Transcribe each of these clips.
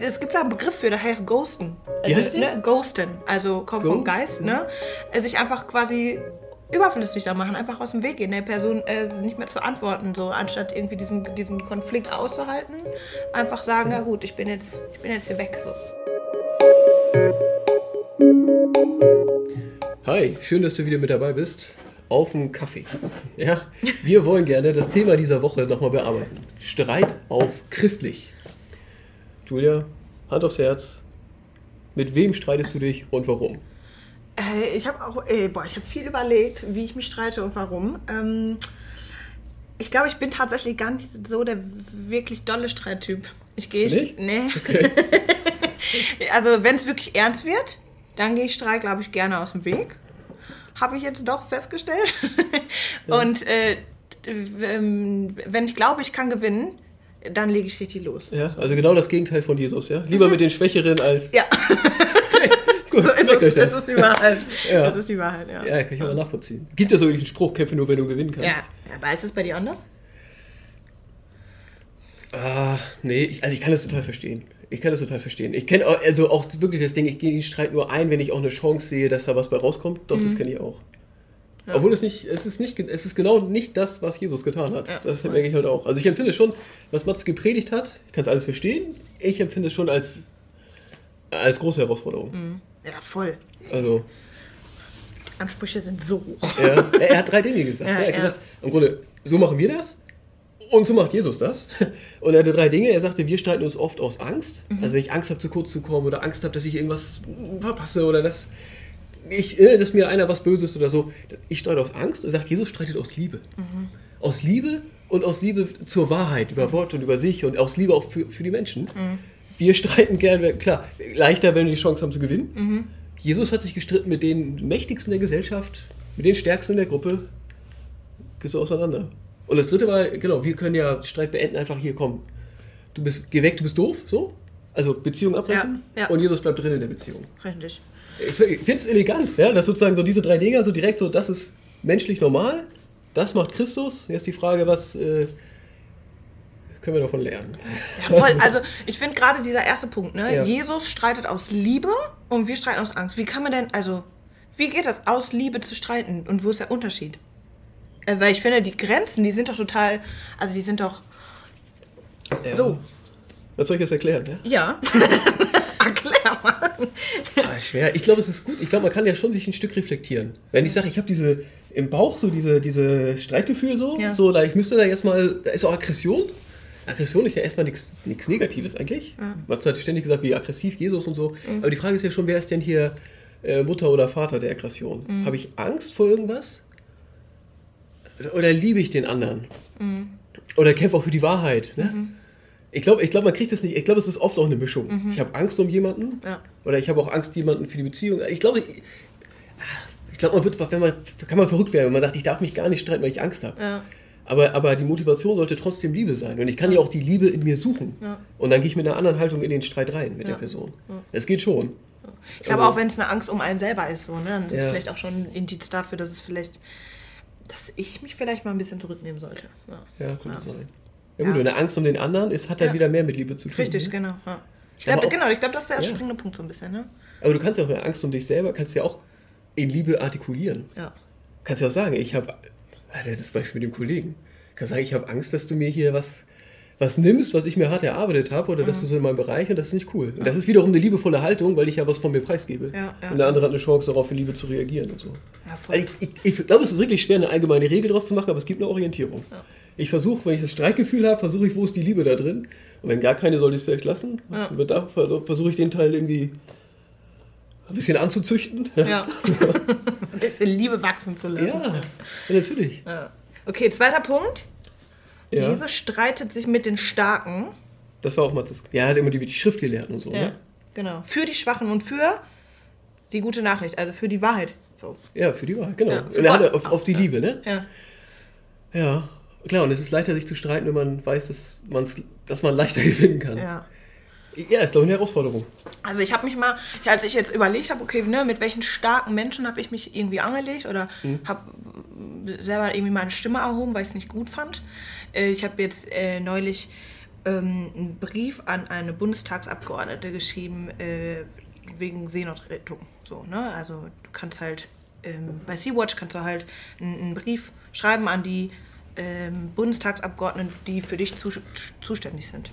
Es gibt da einen Begriff für, der heißt Ghosten. Wie Also, heißt der? ne? Ghosten. Also kommt vom Ghosten? Geist, ne? Äh, Sich einfach quasi überflüssig da machen, einfach aus dem Weg gehen, der Person äh, nicht mehr zu antworten, so anstatt irgendwie diesen, diesen Konflikt auszuhalten, einfach sagen, ja gut, ich bin jetzt, ich bin jetzt hier weg. So. Hi, schön, dass du wieder mit dabei bist. Auf dem Kaffee. Ja, wir wollen gerne das Thema dieser Woche nochmal bearbeiten. Streit auf christlich. Julia, Hand aufs Herz. Mit wem streitest du dich und warum? Äh, ich habe auch, äh, boah, ich habe viel überlegt, wie ich mich streite und warum. Ähm, ich glaube, ich bin tatsächlich gar nicht so der wirklich dolle Streittyp. Ich gehe, Nicht? nee. Okay. Also wenn es wirklich ernst wird, dann gehe ich Streit, glaube ich, gerne aus dem Weg. Habe ich jetzt doch festgestellt. Und äh, ähm, wenn ich glaube, ich kann gewinnen, dann lege ich richtig los. Ja, also genau das Gegenteil von Jesus, ja? Lieber mit den Schwächeren als. Ja, Okay, gut, so ist es. euch Das das. ist die Wahrheit. Ja. Das ist die Wahrheit, ja. Ja, kann ich aber nachvollziehen. Gibt ja so diesen Spruch, kämpfe nur, wenn du gewinnen kannst. Ja, ja aber ist es bei dir anders? Ah, nee, ich, also ich kann das total verstehen. Ich kann das total verstehen. Ich kenne also auch wirklich das Ding, ich gehe in den Streit nur ein, wenn ich auch eine Chance sehe, dass da was bei rauskommt. Doch, Mhm. das kenne ich auch. Obwohl es nicht, es ist nicht, es ist genau nicht das, was Jesus getan hat. Ja. Das merke ich halt auch. Also ich empfinde schon, was Mats gepredigt hat, ich kann es alles verstehen. Ich empfinde es schon als, als große Herausforderung. Ja, voll. Also, Ansprüche sind so hoch. er, er hat drei Dinge gesagt. Ja, er hat ja. gesagt, im Grunde, so machen wir das und so macht Jesus das. Und er hatte drei Dinge. Er sagte, wir streiten uns oft aus Angst. Mhm. Also wenn ich Angst habe, zu kurz zu kommen oder Angst habe, dass ich irgendwas verpasse oder dass, ich, äh, dass mir einer was Böses oder so. Ich streite aus Angst. Er sagt, Jesus streitet aus Liebe. Mhm. Aus Liebe und aus Liebe zur Wahrheit, über Wort und über sich und aus Liebe auch für, für die Menschen. Mhm. Wir streiten gerne, klar, leichter, wenn wir die Chance haben zu gewinnen. Mhm. Jesus hat sich gestritten mit den Mächtigsten der Gesellschaft, mit den Stärksten der Gruppe. Geht so auseinander. Und das dritte war, genau, wir können ja Streit beenden, einfach hier kommen. Du bist, geh weg, du bist doof, so. Also Beziehung abbrechen. Ja, ja. Und Jesus bleibt drin in der Beziehung. Richtig. Ich finde es elegant, ja, dass sozusagen so diese drei Dinger so direkt so, das ist menschlich normal, das macht Christus. Jetzt die Frage, was äh, können wir davon lernen? Ja, voll. Also ich finde gerade dieser erste Punkt, ne? Ja. Jesus streitet aus Liebe und wir streiten aus Angst. Wie kann man denn, also, wie geht das, aus Liebe zu streiten? Und wo ist der Unterschied? Äh, weil ich finde, die Grenzen, die sind doch total, also die sind doch so. Was soll ich jetzt erklären? Ja? Ja. Erklär mal. Ah, schwer. Ich glaube, es ist gut. Ich glaube, man kann ja schon sich ein Stück reflektieren. Wenn ich sage, ich habe diese im Bauch so diese, diese Streitgefühl so, Ja. so, da ich müsste da jetzt mal, da ist auch Aggression. Aggression ist ja erstmal nichts Negatives eigentlich. Man hat ständig gesagt, wie aggressiv Jesus und so. Aber die Frage ist ja schon, wer ist denn hier äh, Mutter oder Vater der Aggression? Habe ich Angst vor irgendwas? Oder liebe ich den anderen? Oder kämpfe auch für die Wahrheit? Ne? Ich glaube, ich glaub, man kriegt das nicht. Ich glaube, es ist oft auch eine Mischung. Ich habe Angst um jemanden. Ja. Oder ich habe auch Angst, jemanden für die Beziehung. Ich glaube, ich, ich glaube, man wird, wenn man, kann man verrückt werden, wenn man sagt, ich darf mich gar nicht streiten, weil ich Angst habe. Ja. Aber, aber die Motivation sollte trotzdem Liebe sein. Und ich kann ja auch die Liebe in mir suchen. Ja. Und dann gehe ich mit einer anderen Haltung in den Streit rein mit der Person. Das geht schon. Ich glaube Also- auch, wenn es eine Angst um einen selber ist, so, ne, dann ist es Ja. vielleicht auch schon ein Indiz dafür, dass es vielleicht, dass ich mich vielleicht mal ein bisschen zurücknehmen sollte. Ja. Ja, könnte Ja. sein. Ja gut, Ja. und eine Angst um den anderen ist, hat dann Ja. wieder mehr mit Liebe zu tun. Richtig, ne? genau. Ja. Ich Aber glaub, auch- genau, ich glaube, das ist der Ja. springende Punkt so ein bisschen, ne? Aber du kannst ja auch eine Angst um dich selber, kannst ja auch in Liebe artikulieren. Ja. Kannst ja auch sagen, ich habe, das Beispiel mit dem Kollegen, kannst sagen, ich habe Angst, dass du mir hier was, was nimmst, was ich mir hart erarbeitet habe, oder Mhm. dass du so in meinem Bereich und das ist nicht cool. Und das ist wiederum eine liebevolle Haltung, weil ich ja was von mir preisgebe. Ja, ja. Und der andere hat eine Chance, darauf in Liebe zu reagieren und so. Ja, voll. Also ich, ich, ich glaube, es ist wirklich schwer, eine allgemeine Regel daraus zu machen, aber es gibt eine Orientierung. Ich versuche, wenn ich das Streitgefühl habe, versuche ich, wo ist die Liebe da drin? Und wenn gar keine, soll ich es vielleicht lassen. Ja. Und da versuche ich den Teil irgendwie ein bisschen anzuzüchten. Ja. ein bisschen Liebe wachsen zu lassen. Ja, ja natürlich. Ja. Okay, zweiter Punkt. Ja. Jesus streitet sich mit den Starken. Das war auch mal das. Ja, er hat immer die, die Schrift gelernt und so. Ja. Ne? Genau. Für die Schwachen und für die gute Nachricht, also für die Wahrheit. So. Ja, für die Wahrheit, genau. Und er hat auf, auf die. Liebe, ne? Ja. Ja. Klar, und es ist leichter, sich zu streiten, wenn man weiß, dass, man's, dass man leichter gewinnen kann. ja. Ja, ist, glaube ich, eine Herausforderung. Also ich habe mich mal, als ich jetzt überlegt habe, okay, ne, mit welchen starken Menschen habe ich mich irgendwie angelegt oder habe selber irgendwie meine Stimme erhoben, weil ich es nicht gut fand. Äh, ich habe jetzt äh, neulich ähm, einen Brief an eine Bundestagsabgeordnete geschrieben äh, wegen Seenotrettung. So, ne? Also du kannst halt ähm, bei Sea-Watch kannst du halt einen, einen Brief schreiben an die ähm, Bundestagsabgeordneten, die für dich zu, zuständig sind.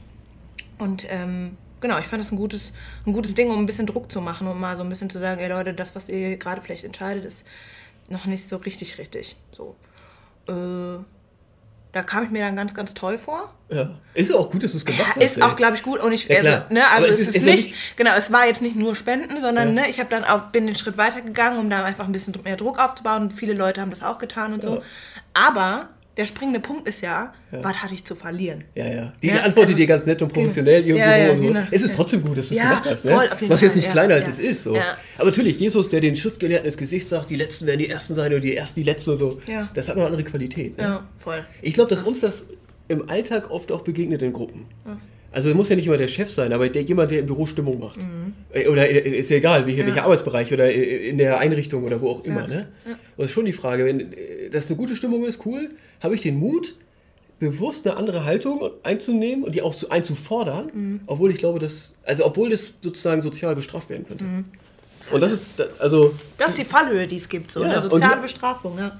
Und ähm, genau, ich fand das ein gutes, ein gutes Ding, um ein bisschen Druck zu machen, um mal so ein bisschen zu sagen, ey Leute, das, was ihr gerade vielleicht entscheidet, ist noch nicht so richtig richtig. So. Äh, da kam ich mir dann ganz, ganz toll vor. Ja. Ist ja auch gut, dass du es gemacht ja, hast. Ist ey. auch, glaube ich, gut. Und ich, ja, also, ne, also es, es, ist, ist nicht, nicht, genau, es war jetzt nicht nur Spenden, sondern ja. ne, ich habe dann auch, bin den Schritt weitergegangen, um da einfach ein bisschen mehr Druck aufzubauen. Und viele Leute haben das auch getan und so. Aber der springende Punkt ist ja, ja. was hatte ich zu verlieren? Ja, ja. Die ja, antwortet also, dir ganz nett und professionell genau. irgendwo. Ja, so. genau. Es ist trotzdem gut, dass du es gemacht hast. Ne? Was jetzt nicht kleiner als es ist. So. Aber natürlich, Jesus, der den Schriftgelehrten ins Gesicht sagt, die Letzten werden die Ersten sein oder die Ersten die Letzten und so. Das hat noch eine andere Qualität. Ne? Ja, voll. Ich glaube, dass uns das im Alltag oft auch begegnet in Gruppen. Also muss ja nicht immer der Chef sein, aber der, jemand, der im Büro Stimmung macht. Mhm. Äh, oder ist ja egal, welcher, ja. welcher Arbeitsbereich oder in der Einrichtung oder wo auch immer. Ja. Ne? Ja. Das ist schon die Frage, wenn äh, das eine gute Stimmung ist, cool, habe ich den Mut, bewusst eine andere Haltung einzunehmen und die auch einzufordern, mhm. obwohl ich glaube, dass, also obwohl das sozusagen sozial bestraft werden könnte. Mhm. Und das ist, also... Das ist die Fallhöhe, die es gibt, so eine soziale die, Bestrafung, ja.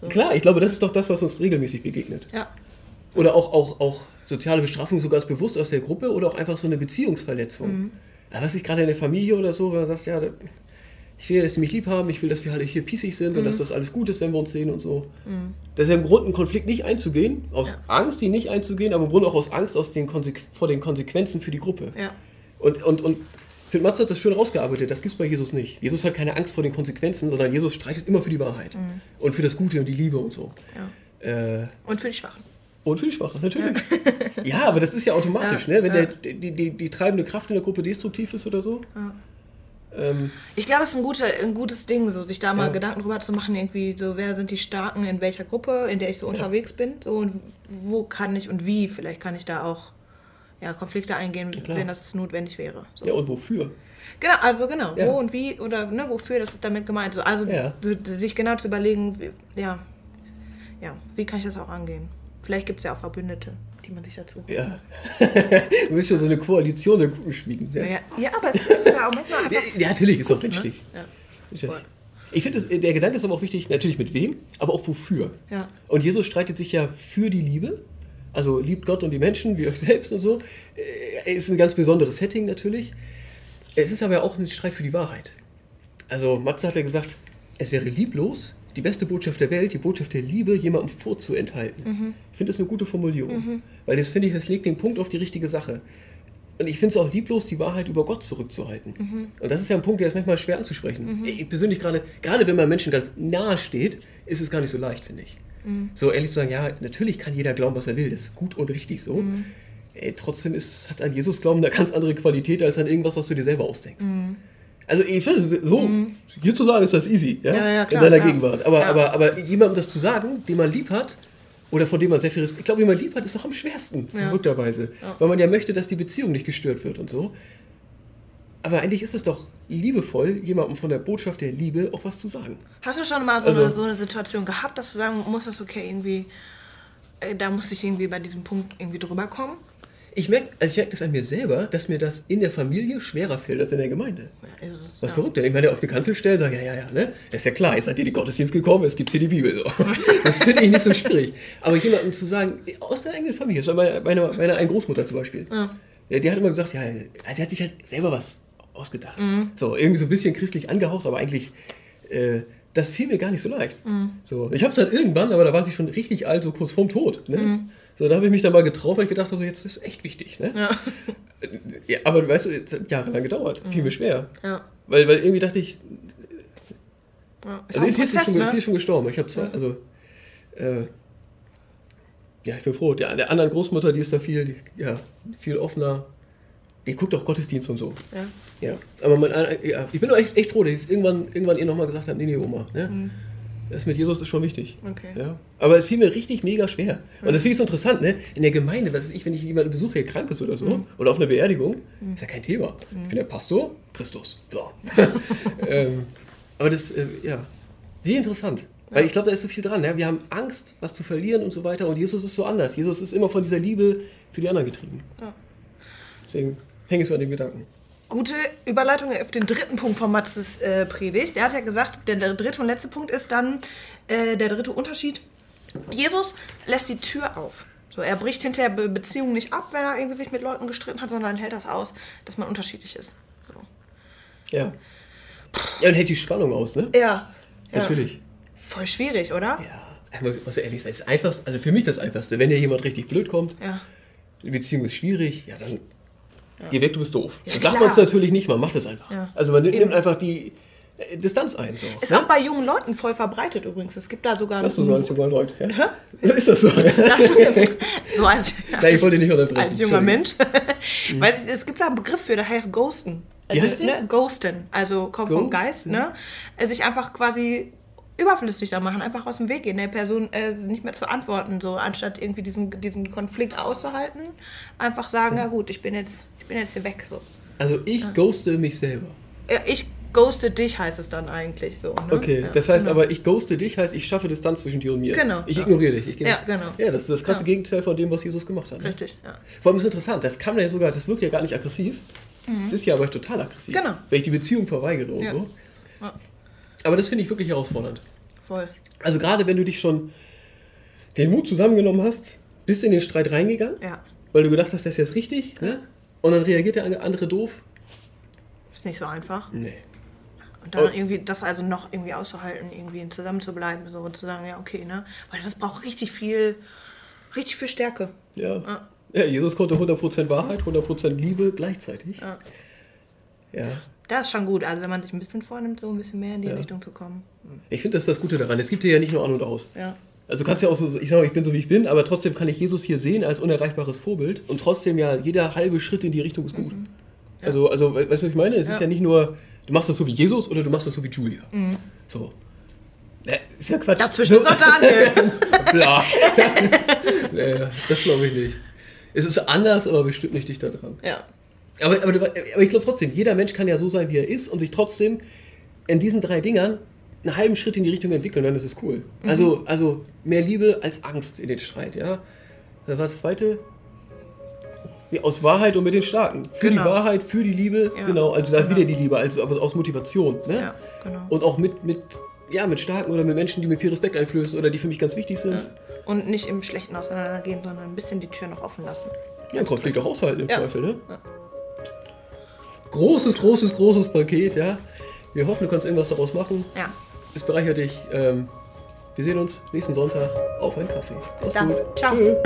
So. Klar, ich glaube, das ist doch das, was uns regelmäßig begegnet. Ja. Oder auch, auch, auch soziale Bestrafung so ganz bewusst aus der Gruppe oder auch einfach so eine Beziehungsverletzung. Mhm. Was ich gerade in der Familie oder so, wenn man sagt, ja, ich will, dass sie mich lieb haben, ich will, dass wir alle hier pießig sind mhm. und dass das alles gut ist, wenn wir uns sehen und so. Mhm. Das ist ja im Grunde ein Konflikt nicht einzugehen, aus ja. Angst, die nicht einzugehen, aber im Grunde auch aus Angst aus den vor den Konsequenzen für die Gruppe. Ja. Und, und, und Phil Matz hat das schön rausgearbeitet, das gibt es bei Jesus nicht. Jesus hat keine Angst vor den Konsequenzen, sondern Jesus streitet immer für die Wahrheit mhm. und für das Gute und die Liebe und so. Ja. Äh, und für die Schwachen. Und für die Schwachen, natürlich. Ja, ja aber das ist ja automatisch, ne? wenn der, die, die, die treibende Kraft in der Gruppe destruktiv ist oder so. Ähm, ich glaube, es ist ein, guter, ein gutes Ding, so, sich da mal ja. Gedanken drüber zu machen, irgendwie so, wer sind die Starken in welcher Gruppe, in der ich so unterwegs ja. bin, so, und wo kann ich und wie, vielleicht kann ich da auch ja, Konflikte eingehen, ja, wenn das notwendig wäre. So. Ja, und wofür? Genau, also genau, wo und wie oder ne, wofür, das ist damit gemeint. So, also sich genau zu überlegen, wie, ja, ja, wie kann ich das auch angehen? Vielleicht gibt es ja auch Verbündete die man sich dazu. Ja. du willst schon so eine Koalition der Guten schmieden. Ja, ja, ja aber es ist ja auch manchmal einfach. Ja, natürlich, ist auch ne? menschlich. Ne? Ja. Ich finde, der Gedanke ist aber auch wichtig, natürlich mit wem, aber auch wofür. Ja. Und Jesus streitet sich ja für die Liebe. Also liebt Gott und die Menschen, wie euch selbst und so. Äh, ist ein ganz besonderes Setting natürlich. Es ist aber auch ein Streit für die Wahrheit. Also Matze hat ja gesagt, es wäre lieblos, die beste Botschaft der Welt, die Botschaft der Liebe, jemandem vorzuenthalten. Mhm. Ich finde das eine gute Formulierung. Mhm. Weil das finde ich, das legt den Punkt auf die richtige Sache. Und ich finde es auch lieblos, die Wahrheit über Gott zurückzuhalten. Mhm. Und das ist ja ein Punkt, der ist manchmal schwer anzusprechen. Mhm. Ich persönlich gerade, gerade wenn man Menschen ganz nahe steht, ist es gar nicht so leicht, finde ich. Mhm. So ehrlich zu sagen, ja, natürlich kann jeder glauben, was er will. Das ist gut und richtig so. Mhm. Ey, trotzdem ist, hat ein Jesus-Glauben eine ganz andere Qualität als an irgendwas, was du dir selber ausdenkst. Also ich finde, so mhm. hier zu sagen ist das easy, ja, ja, ja klar, in deiner ja. Gegenwart. Aber, aber, aber jemandem das zu sagen, den man lieb hat, oder von dem man sehr viel Respekt, ich glaube, wie man lieb hat, ist doch am schwersten, verrückterweise. Weil man ja möchte, dass die Beziehung nicht gestört wird und so. Aber eigentlich ist es doch liebevoll, jemandem von der Botschaft der Liebe auch was zu sagen. Hast du schon mal so, also, eine, so eine Situation gehabt, dass du sagen musstest, okay, irgendwie, äh, da muss ich irgendwie bei diesem Punkt irgendwie drüber kommen? Ich merke also merk das an mir selber, dass mir das in der Familie schwerer fällt als in der Gemeinde. Ja, es, Was ja. verrückt, ich meine, auf die Kanzel stellen, sage ja, ja, ja, ne? Das ist ja klar, jetzt seid ihr den Gottesdienst gekommen, jetzt gibt es hier die Bibel. So. Das finde ich nicht so schwierig. Aber jemandem zu sagen, aus der eigenen Familie, das war meine, meine, meine eine Großmutter zum Beispiel, ja. die hat immer gesagt, ja, also sie hat sich halt selber was ausgedacht. Mhm. So, irgendwie so ein bisschen christlich angehaucht, aber eigentlich, äh, das fiel mir gar nicht so leicht. Mhm. So, ich habe es dann irgendwann, aber da war sie schon richtig alt, so kurz vorm Tod. Ne? Mhm. So, da habe ich mich dann mal getraut, weil ich gedacht habe, jetzt ist echt wichtig. Ne? Ja. ja aber du weißt, es hat jahrelang gedauert. Mhm. Fiel mir schwer. Ja. Weil, weil irgendwie dachte ich. Ja, ist also ist, Prozess, schon, ne? ist schon gestorben. Ich habe zwar, also. Äh, ja, ich bin froh. Der, der anderen Großmutter, die ist da viel, die, ja, viel offener. Die guckt auch Gottesdienst und so. Ja. Ja. Aber man, äh, ja, ich bin auch echt, echt froh, dass ich irgendwann, irgendwann ihr nochmal gesagt habe: Nee, nee, Oma. Ne? Mhm das mit Jesus ist schon wichtig. Okay. Ja? Aber es fiel mir richtig mega schwer. Und das finde ich so interessant, ne? In der Gemeinde, was ist ich, wenn ich jemanden besuche, der krank ist oder so, mhm. oder auf einer Beerdigung, mhm. ist ja kein Thema. Mhm. Ich bin der Pastor, Christus. So. ähm, aber das, äh, ja, wie interessant. Weil ich glaube, da ist so viel dran. Ja? Wir haben Angst, was zu verlieren und so weiter. Und Jesus ist so anders. Jesus ist immer von dieser Liebe für die anderen getrieben. Ja. Deswegen hänge ich so an dem Gedanken. Gute Überleitung auf den dritten Punkt von Matzes äh, Predigt. Der hat ja gesagt, der, der dritte und letzte Punkt ist dann äh, der dritte Unterschied. Jesus lässt die Tür auf. So, er bricht hinterher Be Beziehungen nicht ab, wenn er irgendwie sich mit Leuten gestritten hat, sondern hält das aus, dass man unterschiedlich ist. So. Ja. Ja, und hält die Spannung aus, ne? Ja. ja. Natürlich. Voll schwierig, oder? Ja. Ich muss, muss ehrlich sein, das einfachste, also für mich das Einfachste, wenn dir jemand richtig blöd kommt, Ja. die Beziehung ist schwierig, ja dann geh weg, du bist doof. Ja, sagt man es natürlich nicht, man macht es einfach. Ja. Also man nimmt Eben. einfach die äh, Distanz ein. So. Ist ne? auch bei jungen Leuten voll verbreitet übrigens. Es gibt da sogar. Sagst du so als junger Leute? Ja? Ist das so? Das, so als, Nein, ich wollte dich nicht unterbrechen. als junger Mensch. Weiß ich, es gibt da einen Begriff für, der heißt Ghosten. Also, heißt ne, Ghosten. Also kommt vom Ghosten? Geist, ne? Äh, Sich einfach quasi überflüssig da machen, einfach aus dem Weg gehen, der Person äh, nicht mehr zu antworten, so anstatt irgendwie diesen, diesen Konflikt auszuhalten, einfach sagen, ja gut, ich bin jetzt, ich bin jetzt hier weg. So. Also ich ghoste mich selber. Ja, Ich ghoste dich heißt es dann eigentlich so. Ne? Okay, ja, das heißt genau. aber, ich ghoste dich, heißt, ich schaffe Distanz zwischen dir und mir. Genau, Ich ja. ignoriere dich. Ich Ja, genau. Ja, das ist das krasse Ja. Gegenteil von dem, was Jesus gemacht hat. Ne? Richtig, ja. Vor allem ist es interessant, das kann man ja sogar, das wirkt ja gar nicht aggressiv. Es ist ja aber total aggressiv. Mhm. Genau. Wenn ich die Beziehung verweigere und Ja. so. Aber das finde ich wirklich herausfordernd. Voll. Also gerade wenn du dich schon den Mut zusammengenommen hast, bist in den Streit reingegangen, Ja. weil du gedacht hast, das ist jetzt richtig, ne? Und dann reagiert der andere doof. Ist nicht so einfach. Nee. Und dann Oh. irgendwie das also noch irgendwie auszuhalten, irgendwie zusammen zu bleiben, so und zu sagen, ja, okay, ne? Weil das braucht richtig viel, richtig viel Stärke. Ja. Ja. ja. Jesus konnte 100% Wahrheit, 100% Liebe gleichzeitig. Ja. Ja. Das ist schon gut, also wenn man sich ein bisschen vornimmt, so ein bisschen mehr in die Ja. Richtung zu kommen. Ich finde, das ist das Gute daran. Es gibt hier ja nicht nur an und aus. Ja. Also du kannst ja auch so, ich sag mal, ich bin so wie ich bin, aber trotzdem kann ich Jesus hier sehen als unerreichbares Vorbild und trotzdem ja jeder halbe Schritt in die Richtung ist gut. Also, also, we- weißt du, was ich meine? Es ist Ja. ja nicht nur, du machst das so wie Jesus oder du machst das so wie Julia. So. Ja, ist ja Quatsch. Dazwischen ist noch Daniel. Bla. naja, das glaube ich nicht. Es ist anders, aber bestimmt nicht dichter dran. ja. Aber, aber, aber ich glaube trotzdem, jeder Mensch kann ja so sein, wie er ist und sich trotzdem in diesen drei Dingern einen halben Schritt in die Richtung entwickeln, dann ist es cool. Also, also mehr Liebe als Angst in den Streit, ja. Was war das zweite? Ja, aus Wahrheit und mit den Starken. Für Genau. die Wahrheit, für die Liebe, Ja, genau. Also da ist genau. wieder die Liebe, also aber aus Motivation. Ne? Ja, genau. Und auch mit, mit, ja, mit Starken oder mit Menschen, die mir viel Respekt einflößen oder die für mich ganz wichtig sind. Und nicht im Schlechten auseinandergehen, sondern ein bisschen die Tür noch offen lassen. Ja, Konflikte auch aushalten im Ja. Zweifel, ne? Großes, großes, großes Paket, ja. Wir hoffen, du kannst irgendwas daraus machen. Ja. Es bereichert dich. Ähm, wir sehen uns nächsten Sonntag auf einen Kaffee. Bis Mach's dann. gut. Ciao. Tschö.